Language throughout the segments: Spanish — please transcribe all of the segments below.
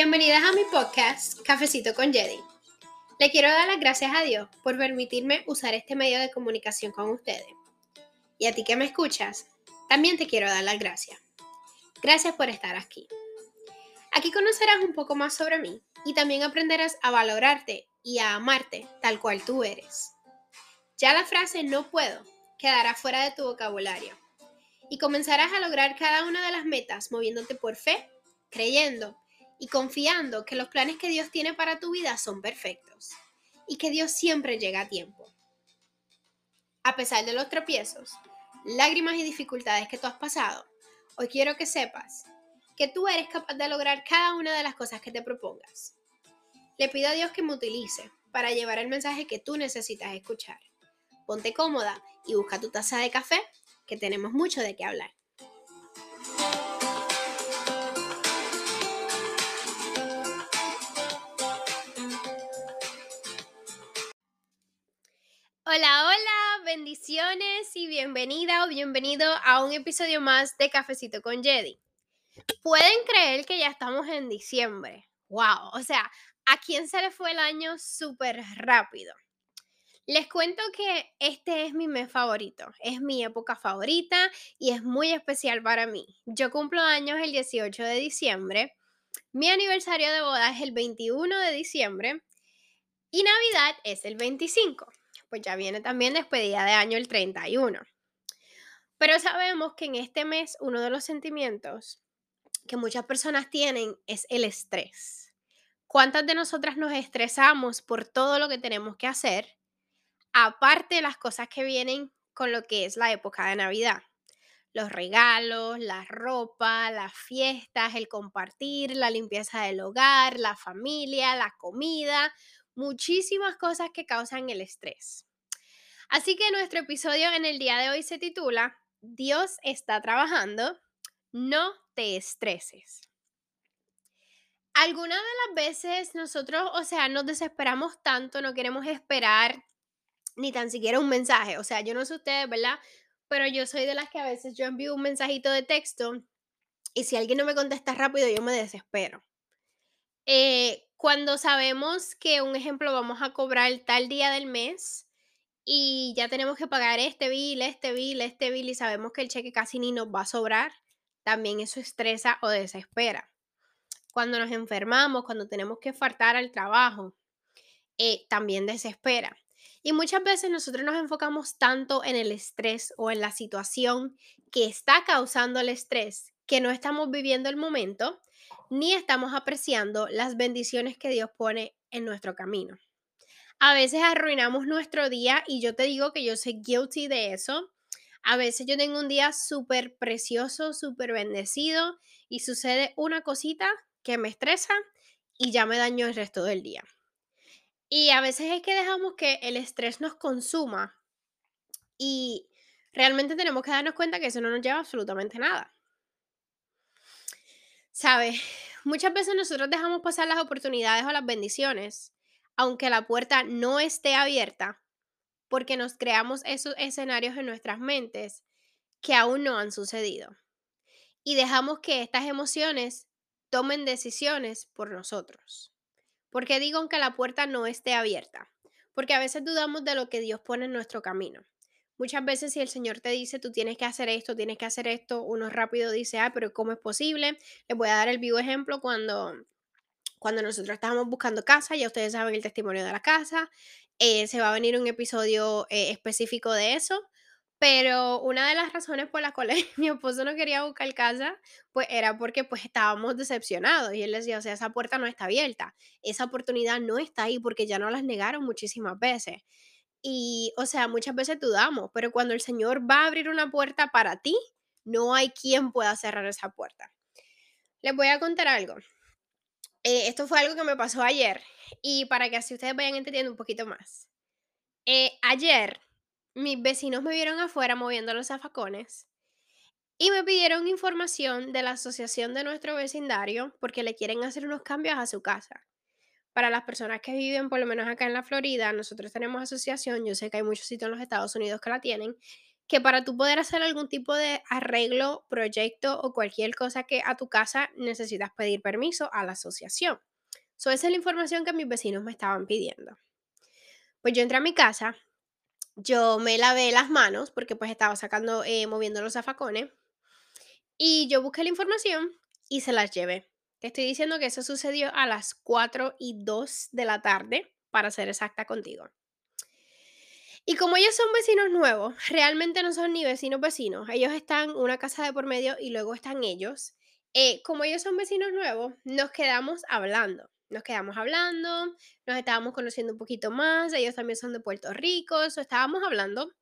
Bienvenidas a mi podcast Cafecito con Jedi. Le quiero dar las gracias a Dios por permitirme usar este medio de comunicación con ustedes. Y a ti que me escuchas, también te quiero dar las gracias. Gracias por estar aquí. Aquí conocerás un poco más sobre mí y también aprenderás a valorarte y a amarte tal cual tú eres. Ya la frase no puedo quedará fuera de tu vocabulario y comenzarás a lograr cada una de las metas moviéndote por fe, creyendo y confiando que los planes que Dios tiene para tu vida son perfectos y que Dios siempre llega a tiempo. A pesar de los tropiezos, lágrimas y dificultades que tú has pasado, hoy quiero que sepas que tú eres capaz de lograr cada una de las cosas que te propongas. Le pido a Dios que me utilice para llevar el mensaje que tú necesitas escuchar. Ponte cómoda y busca tu taza de café, que tenemos mucho de qué hablar. Hola, hola, bendiciones y bienvenida o bienvenido a un episodio más de Cafecito con Jedi. Pueden creer que ya estamos en diciembre. ¡Wow! O sea, ¿a quién se le fue el año súper rápido? Les cuento que este es mi mes favorito, es mi época favorita y es muy especial para mí. Yo cumplo años el 18 de diciembre, mi aniversario de boda es el 21 de diciembre y Navidad es el 25 pues ya viene también despedida de año el 31. Pero sabemos que en este mes uno de los sentimientos que muchas personas tienen es el estrés. ¿Cuántas de nosotras nos estresamos por todo lo que tenemos que hacer? Aparte de las cosas que vienen con lo que es la época de Navidad. Los regalos, la ropa, las fiestas, el compartir, la limpieza del hogar, la familia, la comida, muchísimas cosas que causan el estrés. Así que nuestro episodio en el día de hoy se titula Dios está trabajando, no te estreses. Algunas de las veces nosotros, o sea, nos desesperamos tanto, no queremos esperar ni tan siquiera un mensaje. O sea, yo no sé ustedes, ¿verdad? Pero yo soy de las que a veces yo envío un mensajito de texto y si alguien no me contesta rápido, yo me desespero. Eh, cuando sabemos que, un ejemplo, vamos a cobrar tal día del mes y ya tenemos que pagar este bill, este bill, este bill y sabemos que el cheque casi ni nos va a sobrar, también eso estresa o desespera. Cuando nos enfermamos, cuando tenemos que faltar al trabajo, eh, también desespera. Y muchas veces nosotros nos enfocamos tanto en el estrés o en la situación que está causando el estrés que no estamos viviendo el momento ni estamos apreciando las bendiciones que Dios pone en nuestro camino. A veces arruinamos nuestro día y yo te digo que yo soy guilty de eso. A veces yo tengo un día súper precioso, súper bendecido y sucede una cosita que me estresa y ya me daño el resto del día. Y a veces es que dejamos que el estrés nos consuma y realmente tenemos que darnos cuenta que eso no nos lleva absolutamente nada. ¿Sabes? Muchas veces nosotros dejamos pasar las oportunidades o las bendiciones, aunque la puerta no esté abierta, porque nos creamos esos escenarios en nuestras mentes que aún no han sucedido. Y dejamos que estas emociones tomen decisiones por nosotros. Porque digo aunque la puerta no esté abierta? Porque a veces dudamos de lo que Dios pone en nuestro camino. Muchas veces si el Señor te dice, tú tienes que hacer esto, tienes que hacer esto, uno rápido dice, ah, pero ¿cómo es posible? Les voy a dar el vivo ejemplo cuando, cuando nosotros estábamos buscando casa, ya ustedes saben el testimonio de la casa, eh, se va a venir un episodio eh, específico de eso, pero una de las razones por las cuales mi esposo no quería buscar casa, pues era porque pues estábamos decepcionados y él decía, o sea, esa puerta no está abierta, esa oportunidad no está ahí porque ya no las negaron muchísimas veces. Y, o sea, muchas veces dudamos, pero cuando el Señor va a abrir una puerta para ti, no hay quien pueda cerrar esa puerta. Les voy a contar algo. Eh, esto fue algo que me pasó ayer y para que así ustedes vayan entendiendo un poquito más. Eh, ayer mis vecinos me vieron afuera moviendo los zafacones y me pidieron información de la asociación de nuestro vecindario porque le quieren hacer unos cambios a su casa para las personas que viven, por lo menos acá en la Florida, nosotros tenemos asociación, yo sé que hay muchos sitios en los Estados Unidos que la tienen, que para tú poder hacer algún tipo de arreglo, proyecto o cualquier cosa que a tu casa necesitas pedir permiso a la asociación. So, esa es la información que mis vecinos me estaban pidiendo. Pues yo entré a mi casa, yo me lavé las manos porque pues estaba sacando, eh, moviendo los zafacones y yo busqué la información y se las llevé. Te estoy diciendo que eso sucedió a las 4 y 2 de la tarde, para ser exacta contigo. Y como ellos son vecinos nuevos, realmente no son ni vecinos vecinos. Ellos están una casa de por medio y luego están ellos. Eh, como ellos son vecinos nuevos, nos quedamos hablando. Nos quedamos hablando, nos estábamos conociendo un poquito más. Ellos también son de Puerto Rico, so estábamos hablando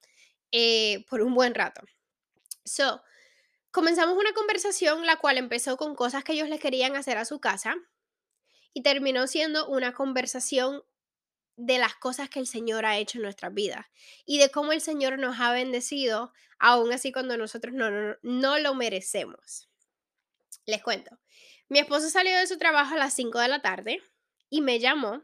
eh, por un buen rato. So, comenzamos una conversación la cual empezó con cosas que ellos les querían hacer a su casa y terminó siendo una conversación de las cosas que el Señor ha hecho en nuestras vidas y de cómo el Señor nos ha bendecido, aún así cuando nosotros no, no, lo merecemos. Les cuento, mi esposo salió de su trabajo a las 5 de la tarde y me llamó,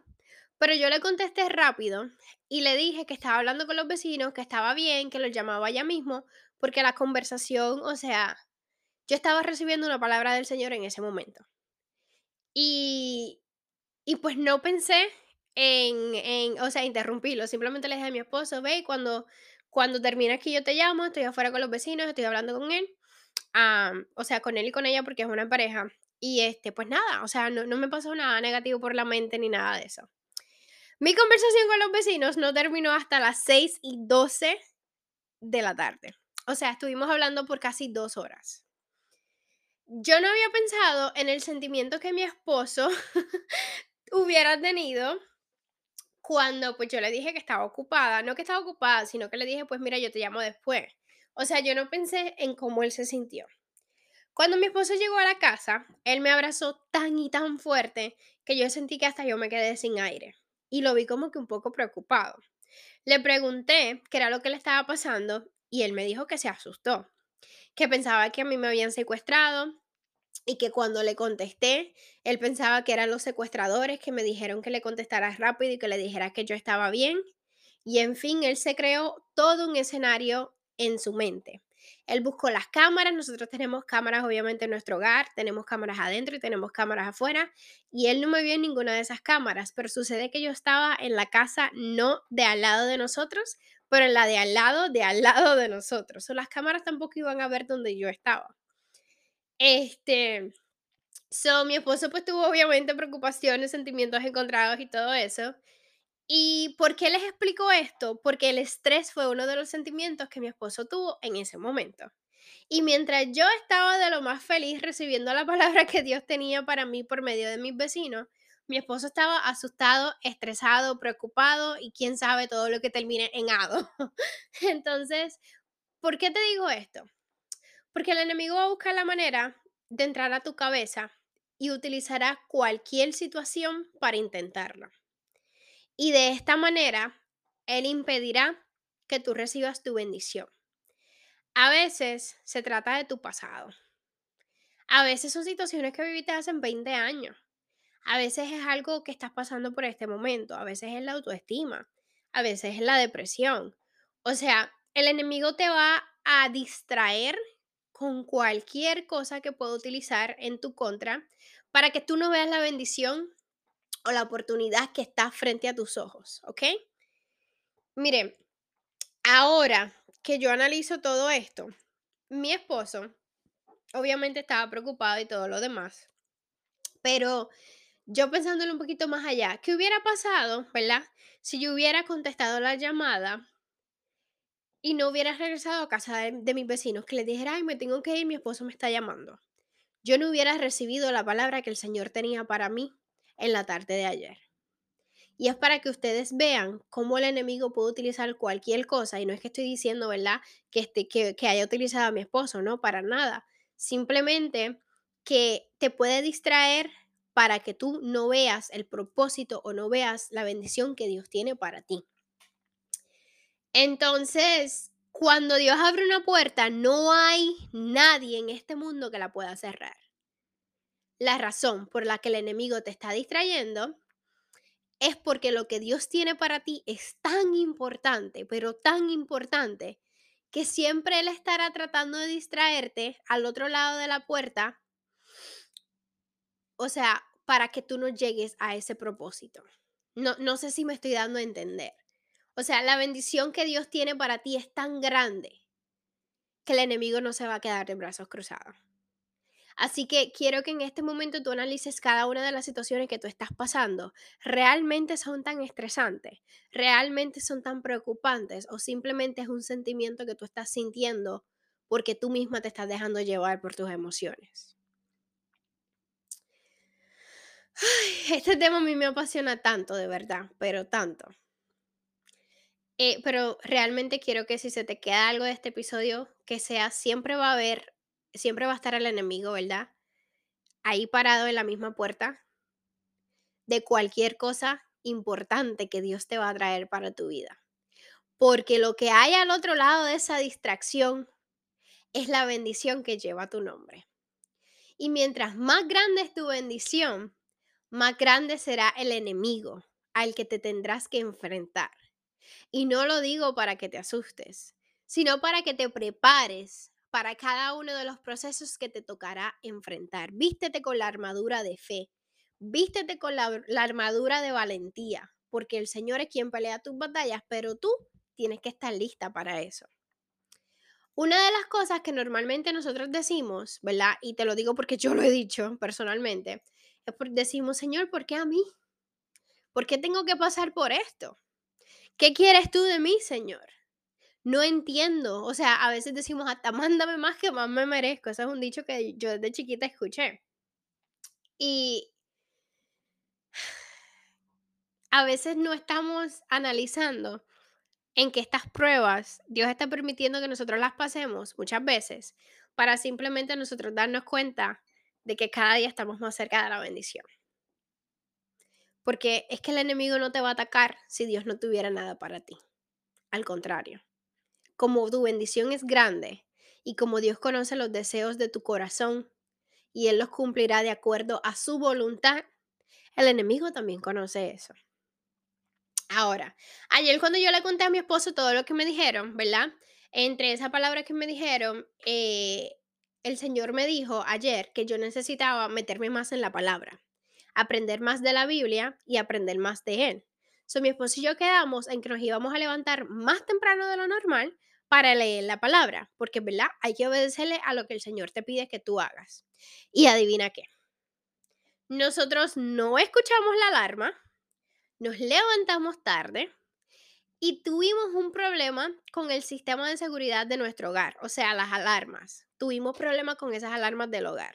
pero yo le contesté rápido y le dije que estaba hablando con los vecinos, que estaba bien, que los llamaba ya mismo, porque la conversación, o sea, yo estaba recibiendo una palabra del Señor en ese momento. Y, y pues no pensé en, en, o sea, interrumpirlo. Simplemente le dije a mi esposo, ve, cuando, cuando termine aquí yo te llamo, estoy afuera con los vecinos, estoy hablando con él. o sea, con él y con ella porque es una pareja. Y este, pues nada, o sea, no, no me pasó nada negativo por la mente ni nada de eso. Mi conversación con los vecinos no terminó hasta las 6 y 12 de la tarde. O sea, estuvimos hablando por casi dos horas. Yo no había pensado en el sentimiento que mi esposo hubiera tenido cuando pues yo le dije que estaba ocupada, no que estaba ocupada, sino que le dije, pues mira, yo te llamo después. O sea, yo no pensé en cómo él se sintió. Cuando mi esposo llegó a la casa, él me abrazó tan y tan fuerte que yo sentí que hasta yo me quedé sin aire y lo vi como que un poco preocupado. Le pregunté qué era lo que le estaba pasando y él me dijo que se asustó, que pensaba que a mí me habían secuestrado, y que cuando le contesté, él pensaba que eran los secuestradores que me dijeron que le contestara rápido y que le dijera que yo estaba bien. Y en fin, él se creó todo un escenario en su mente. Él buscó las cámaras, nosotros tenemos cámaras obviamente en nuestro hogar, tenemos cámaras adentro y tenemos cámaras afuera, y él no me vio en ninguna de esas cámaras, pero sucede que yo estaba en la casa no de al lado de nosotros, pero en la de al lado de al lado de nosotros. O las cámaras tampoco iban a ver donde yo estaba. Este, so, mi esposo pues tuvo obviamente preocupaciones, sentimientos encontrados y todo eso. ¿Y por qué les explico esto? Porque el estrés fue uno de los sentimientos que mi esposo tuvo en ese momento. Y mientras yo estaba de lo más feliz recibiendo la palabra que Dios tenía para mí por medio de mis vecinos, mi esposo estaba asustado, estresado, preocupado y quién sabe todo lo que termine en ado. Entonces, ¿por qué te digo esto? Porque el enemigo va a buscar la manera de entrar a tu cabeza y utilizará cualquier situación para intentarlo. Y de esta manera, él impedirá que tú recibas tu bendición. A veces se trata de tu pasado. A veces son situaciones que viviste hace 20 años. A veces es algo que estás pasando por este momento. A veces es la autoestima. A veces es la depresión. O sea, el enemigo te va a distraer con cualquier cosa que pueda utilizar en tu contra para que tú no veas la bendición o la oportunidad que está frente a tus ojos, ¿ok? Mire, ahora que yo analizo todo esto, mi esposo obviamente estaba preocupado y todo lo demás, pero yo pensándolo un poquito más allá, ¿qué hubiera pasado, verdad? Si yo hubiera contestado la llamada y no hubiera regresado a casa de, mis vecinos, que les dijera, ay, me tengo que ir, mi esposo me está llamando, yo no hubiera recibido la palabra que el Señor tenía para mí en la tarde de ayer. Y es para que ustedes vean cómo el enemigo puede utilizar cualquier cosa. Y no es que estoy diciendo, ¿verdad?, que, este, que, que haya utilizado a mi esposo, no, para nada. Simplemente que te puede distraer para que tú no veas el propósito o no veas la bendición que Dios tiene para ti. Entonces, cuando Dios abre una puerta, no hay nadie en este mundo que la pueda cerrar. La razón por la que el enemigo te está distrayendo es porque lo que Dios tiene para ti es tan importante, pero tan importante, que siempre Él estará tratando de distraerte al otro lado de la puerta, o sea, para que tú no llegues a ese propósito. No, no sé si me estoy dando a entender. O sea, la bendición que Dios tiene para ti es tan grande que el enemigo no se va a quedar de brazos cruzados. Así que quiero que en este momento tú analices cada una de las situaciones que tú estás pasando. ¿Realmente son tan estresantes? ¿Realmente son tan preocupantes? ¿O simplemente es un sentimiento que tú estás sintiendo porque tú misma te estás dejando llevar por tus emociones? Este tema a mí me apasiona tanto, de verdad, pero tanto. Eh, pero realmente quiero que si se te queda algo de este episodio, que sea, siempre va a haber, siempre va a estar el enemigo, ¿verdad? Ahí parado en la misma puerta de cualquier cosa importante que Dios te va a traer para tu vida. Porque lo que hay al otro lado de esa distracción es la bendición que lleva tu nombre. Y mientras más grande es tu bendición, más grande será el enemigo al que te tendrás que enfrentar. Y no lo digo para que te asustes, sino para que te prepares para cada uno de los procesos que te tocará enfrentar. Vístete con la armadura de fe, vístete con la, la, armadura de valentía, porque el Señor es quien pelea tus batallas, pero tú tienes que estar lista para eso. Una de las cosas que normalmente nosotros decimos, ¿verdad? Y te lo digo porque yo lo he dicho personalmente, decimos, Señor, ¿por qué a mí? ¿Por qué tengo que pasar por esto? ¿Qué quieres tú de mí, Señor? No entiendo. O sea, a veces decimos, hasta mándame más que más me merezco. Ese es un dicho que yo desde chiquita escuché. Y a veces no estamos analizando en que estas pruebas Dios está permitiendo que nosotros las pasemos muchas veces para simplemente nosotros darnos cuenta de que cada día estamos más cerca de la bendición. Porque es que el enemigo no te va a atacar si Dios no tuviera nada para ti. Al contrario, como tu bendición es grande y como Dios conoce los deseos de tu corazón y Él los cumplirá de acuerdo a su voluntad, el enemigo también conoce eso. Ahora, ayer cuando yo le conté a mi esposo todo lo que me dijeron, ¿verdad? Entre esa palabra que me dijeron, eh, el Señor me dijo ayer que yo necesitaba meterme más en la palabra, aprender más de la Biblia y aprender más de Él. So, mi esposo y yo quedamos en que nos íbamos a levantar más temprano de lo normal para leer la palabra, porque, ¿verdad? Hay que obedecerle a lo que el Señor te pide que tú hagas. Y adivina qué. Nosotros no escuchamos la alarma, nos levantamos tarde y tuvimos un problema con el sistema de seguridad de nuestro hogar, o sea, las alarmas tuvimos problemas con esas alarmas del hogar.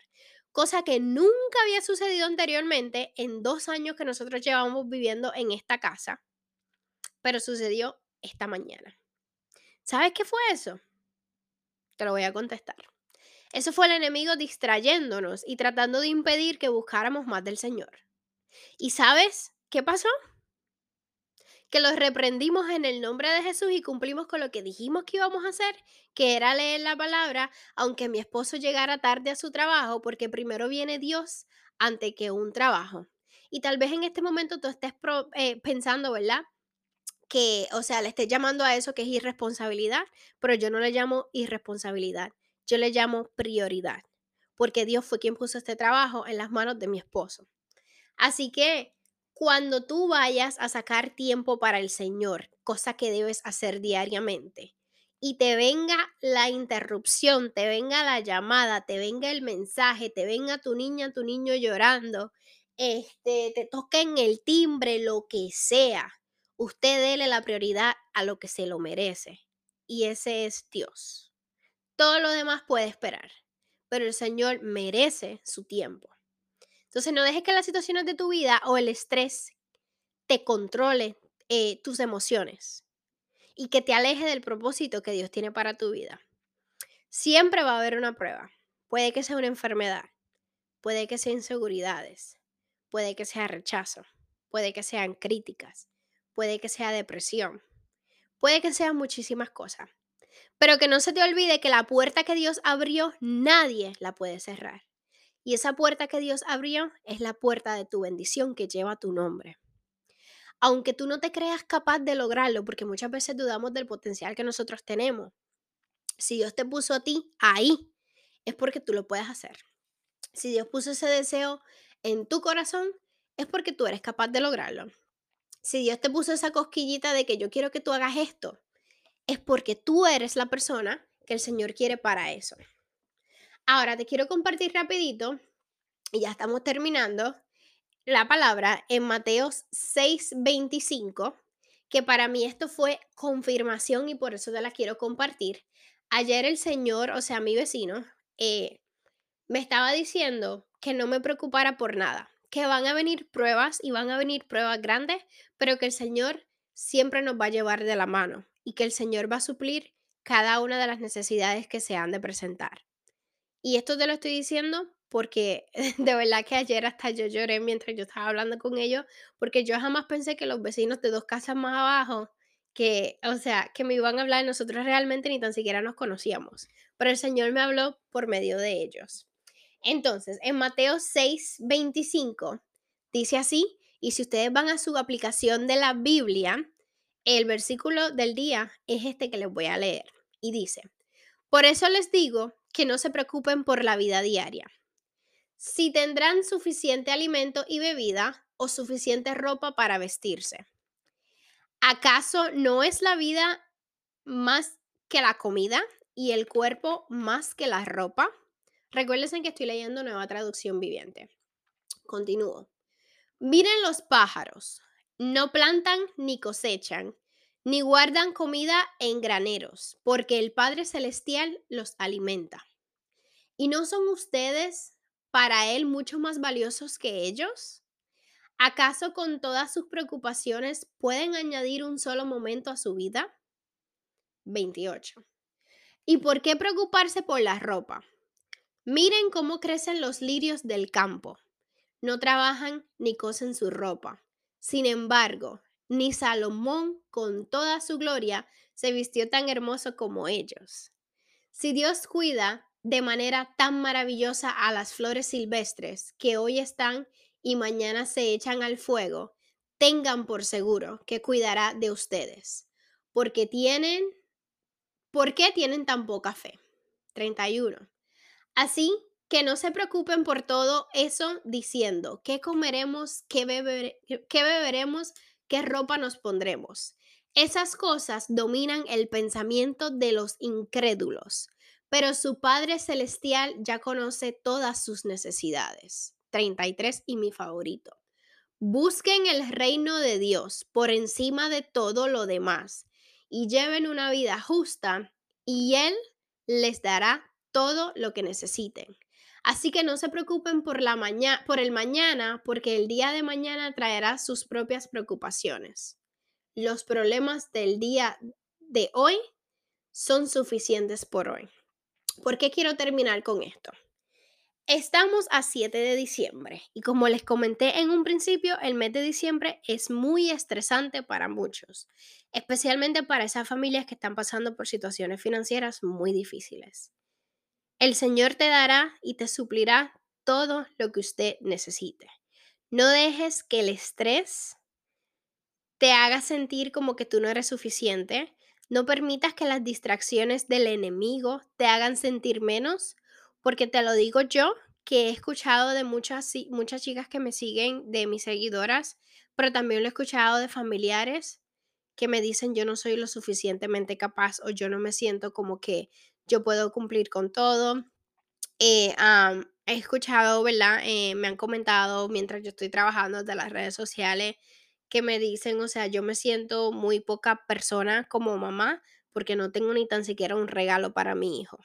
Cosa que nunca había sucedido anteriormente en dos años que nosotros llevamos viviendo en esta casa. Pero sucedió esta mañana. ¿Sabes qué fue eso? Te lo voy a contestar. Eso fue el enemigo distrayéndonos y tratando de impedir que buscáramos más del Señor. ¿Y sabes qué pasó? Que los reprendimos en el nombre de Jesús y cumplimos con lo que dijimos que íbamos a hacer, que era leer la palabra, aunque mi esposo llegara tarde a su trabajo, porque primero viene Dios ante que un trabajo. Y tal vez en este momento tú estés eh, pensando, ¿verdad? Que, o sea, le estés llamando a eso que es irresponsabilidad, pero yo no le llamo irresponsabilidad, yo le llamo prioridad, porque Dios fue quien puso este trabajo en las manos de mi esposo. Así que cuando tú vayas a sacar tiempo para el Señor, cosa que debes hacer diariamente, y te venga la interrupción, te venga la llamada, te venga el mensaje, te venga tu niña, tu niño llorando, este, te toquen el timbre, lo que sea, usted dele la prioridad a lo que se lo merece. Y ese es Dios. Todo lo demás puede esperar, pero el Señor merece su tiempo. Entonces no dejes que las situaciones de tu vida o el estrés te controle eh, tus emociones y que te aleje del propósito que Dios tiene para tu vida. Siempre va a haber una prueba. Puede que sea una enfermedad, puede que sea inseguridades, puede que sea rechazo, puede que sean críticas, puede que sea depresión, puede que sean muchísimas cosas. Pero que no se te olvide que la puerta que Dios abrió, nadie la puede cerrar. Y esa puerta que Dios abrió es la puerta de tu bendición que lleva tu nombre. Aunque tú no te creas capaz de lograrlo, porque muchas veces dudamos del potencial que nosotros tenemos, Si Dios te puso a ti ahí, es porque tú lo puedes hacer. Si Dios puso ese deseo en tu corazón, es porque tú eres capaz de lograrlo. Si Dios te puso esa cosquillita de que yo quiero que tú hagas esto, es porque tú eres la persona que el Señor quiere para eso. Ahora te quiero compartir rapidito, y ya estamos terminando, la palabra en Mateos 6:25, que para mí esto fue confirmación y por eso te la quiero compartir. Ayer el Señor, o sea, mi vecino, eh, me estaba diciendo que no me preocupara por nada, que van a venir pruebas y van a venir pruebas grandes, pero que el Señor siempre nos va a llevar de la mano y que el Señor va a suplir cada una de las necesidades que se han de presentar. Y esto te lo estoy diciendo porque de verdad que ayer hasta yo lloré mientras yo estaba hablando con ellos, porque yo jamás pensé que los vecinos de dos casas más abajo, que, o sea, que me iban a hablar, nosotros realmente ni tan siquiera nos conocíamos, pero el Señor me habló por medio de ellos. Entonces, en Mateo 6, 25, dice así, y si ustedes van a su aplicación de la Biblia, el versículo del día es este que les voy a leer y dice, por eso les digo que no se preocupen por la vida diaria, si tendrán suficiente alimento y bebida o suficiente ropa para vestirse. ¿Acaso no es la vida más que la comida y el cuerpo más que la ropa? Recuérdense que estoy leyendo nueva traducción viviente. Continúo. Miren los pájaros. No plantan ni cosechan, ni guardan comida en graneros, porque el Padre Celestial los alimenta. ¿Y no son ustedes para Él mucho más valiosos que ellos? ¿Acaso con todas sus preocupaciones pueden añadir un solo momento a su vida? 28. ¿Y por qué preocuparse por la ropa? Miren cómo crecen los lirios del campo. No trabajan ni cosen su ropa. Sin embargo, ni Salomón, con toda su gloria, se vistió tan hermoso como ellos. Si Dios cuida de manera tan maravillosa a las flores silvestres que hoy están y mañana se echan al fuego, tengan por seguro que cuidará de ustedes, porque tienen, ¿por qué tienen tan poca fe? 31. Así que no se preocupen por todo eso diciendo, ¿qué comeremos? ¿Qué, qué beberemos? ¿Qué ropa nos pondremos? Esas cosas dominan el pensamiento de los incrédulos, pero su Padre Celestial ya conoce todas sus necesidades. 33 y mi favorito. Busquen el reino de Dios por encima de todo lo demás y lleven una vida justa y Él les dará todo lo que necesiten. Así que no se preocupen por, la por el mañana, porque el día de mañana traerá sus propias preocupaciones. Los problemas del día de hoy son suficientes por hoy. ¿Por qué quiero terminar con esto? Estamos a 7 de diciembre y como les comenté en un principio, el mes de diciembre es muy estresante para muchos, especialmente para esas familias que están pasando por situaciones financieras muy difíciles. El Señor te dará y te suplirá todo lo que usted necesite. No dejes que el estrés te haga sentir como que tú no eres suficiente. No permitas que las distracciones del enemigo te hagan sentir menos, porque te lo digo yo, que he escuchado de muchas, muchas chicas que me siguen, de mis seguidoras, pero también lo he escuchado de familiares que me dicen yo no soy lo suficientemente capaz o yo no me siento como que yo puedo cumplir con todo. Eh, he escuchado, ¿verdad? Eh, me han comentado mientras yo estoy trabajando de las redes sociales que me dicen, o sea, yo me siento muy poca persona como mamá porque no tengo ni tan siquiera un regalo para mi hijo.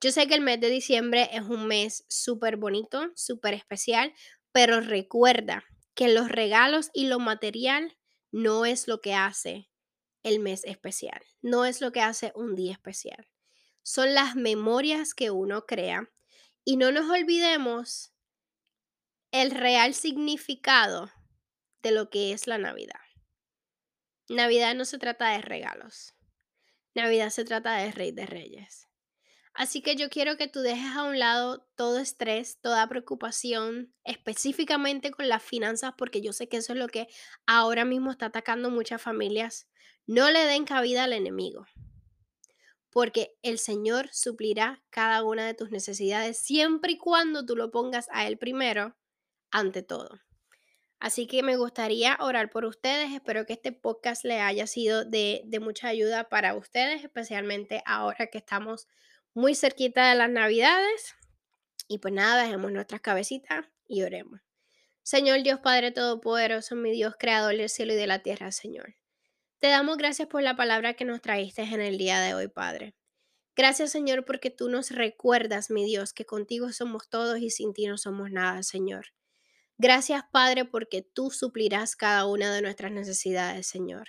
Yo sé que el mes de diciembre es un mes súper bonito, súper especial, pero recuerda que los regalos y lo material no es lo que hace el mes especial, no es lo que hace un día especial son las memorias que uno crea y no nos olvidemos el real significado de lo que es la Navidad. Navidad no se trata de regalos. Navidad se trata de Rey de Reyes. Así que yo quiero que tú dejes a un lado todo estrés, toda preocupación, específicamente con las finanzas, porque yo sé que eso es lo que ahora mismo está atacando muchas familias. No le den cabida al enemigo porque el Señor suplirá cada una de tus necesidades siempre y cuando tú lo pongas a Él primero ante todo. Así que me gustaría orar por ustedes. Espero que este podcast le haya sido de, de mucha ayuda para ustedes, especialmente ahora que estamos muy cerquita de las navidades. Y pues nada, dejemos nuestras cabecitas y oremos. Señor Dios Padre Todopoderoso, mi Dios Creador del cielo y de la tierra, Señor. Te damos gracias por la palabra que nos traíste en el día de hoy, Padre. Gracias, Señor, porque tú nos recuerdas, mi Dios, que contigo somos todos y sin ti no somos nada, Señor. Gracias, Padre, porque tú suplirás cada una de nuestras necesidades, Señor.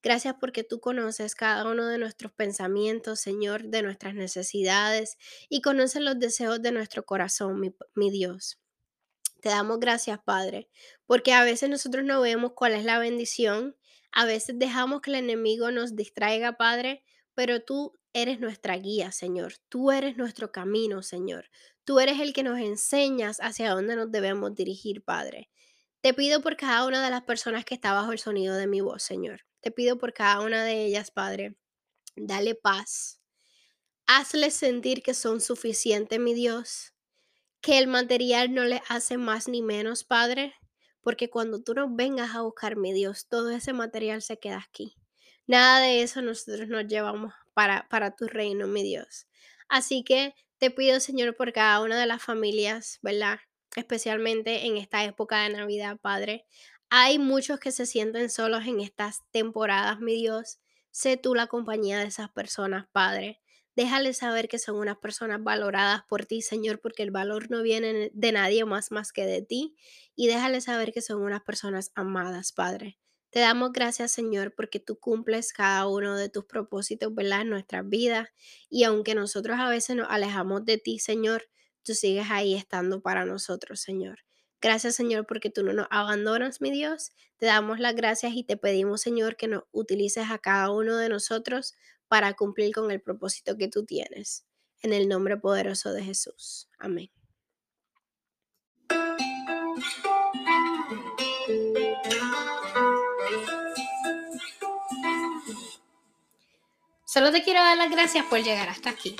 Gracias porque tú conoces cada uno de nuestros pensamientos, Señor, de nuestras necesidades y conoces los deseos de nuestro corazón, mi, Dios. Te damos gracias, Padre, porque a veces nosotros no vemos cuál es la bendición, a veces dejamos que el enemigo nos distraiga, Padre, pero tú eres nuestra guía, Señor. Tú eres nuestro camino, Señor. Tú eres el que nos enseñas hacia dónde nos debemos dirigir, Padre. Te pido por cada una de las personas que está bajo el sonido de mi voz, Señor. Te pido por cada una de ellas, Padre. Dale paz. Hazles sentir que son suficientes, mi Dios. Que el material no les hace más ni menos, Padre. Porque cuando tú nos vengas a buscar, mi Dios, todo ese material se queda aquí. Nada de eso nosotros nos llevamos para, para tu reino, mi Dios. Así que te pido, Señor, por cada una de las familias, ¿verdad? Especialmente en esta época de Navidad, Padre. Hay muchos que se sienten solos en estas temporadas, mi Dios. Sé tú la compañía de esas personas, Padre. Déjales saber que son unas personas valoradas por ti, Señor, porque el valor no viene de nadie más más que de ti. Y déjales saber que son unas personas amadas, Padre. Te damos gracias, Señor, porque tú cumples cada uno de tus propósitos, ¿verdad? En nuestras vidas. Y aunque nosotros a veces nos alejamos de ti, Señor, tú sigues ahí estando para nosotros, Señor. Gracias, Señor, porque tú no nos abandonas, mi Dios. Te damos las gracias y te pedimos, Señor, que nos utilices a cada uno de nosotros para cumplir con el propósito que tú tienes. En el nombre poderoso de Jesús. Amén. Solo te quiero dar las gracias por llegar hasta aquí.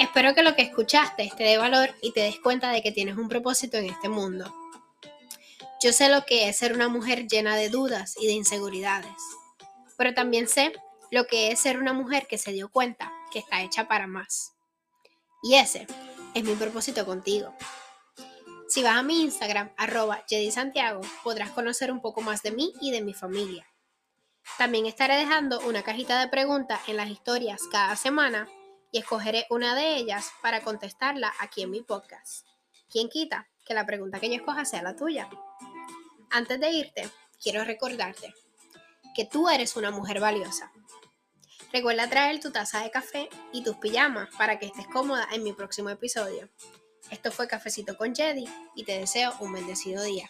Espero que lo que escuchaste te dé valor y te des cuenta de que tienes un propósito en este mundo. Yo sé lo que es ser una mujer llena de dudas y de inseguridades, pero también sé lo que es ser una mujer que se dio cuenta que está hecha para más. Y ese es mi propósito contigo. Si vas a mi Instagram, arroba Santiago, podrás conocer un poco más de mí y de mi familia. También estaré dejando una cajita de preguntas en las historias cada semana y escogeré una de ellas para contestarla aquí en mi podcast. ¿Quién quita que la pregunta que yo escoja sea la tuya? Antes de irte, quiero recordarte que tú eres una mujer valiosa. Recuerda traer tu taza de café y tus pijamas para que estés cómoda en mi próximo episodio. Esto fue Cafecito con Jedi y te deseo un bendecido día.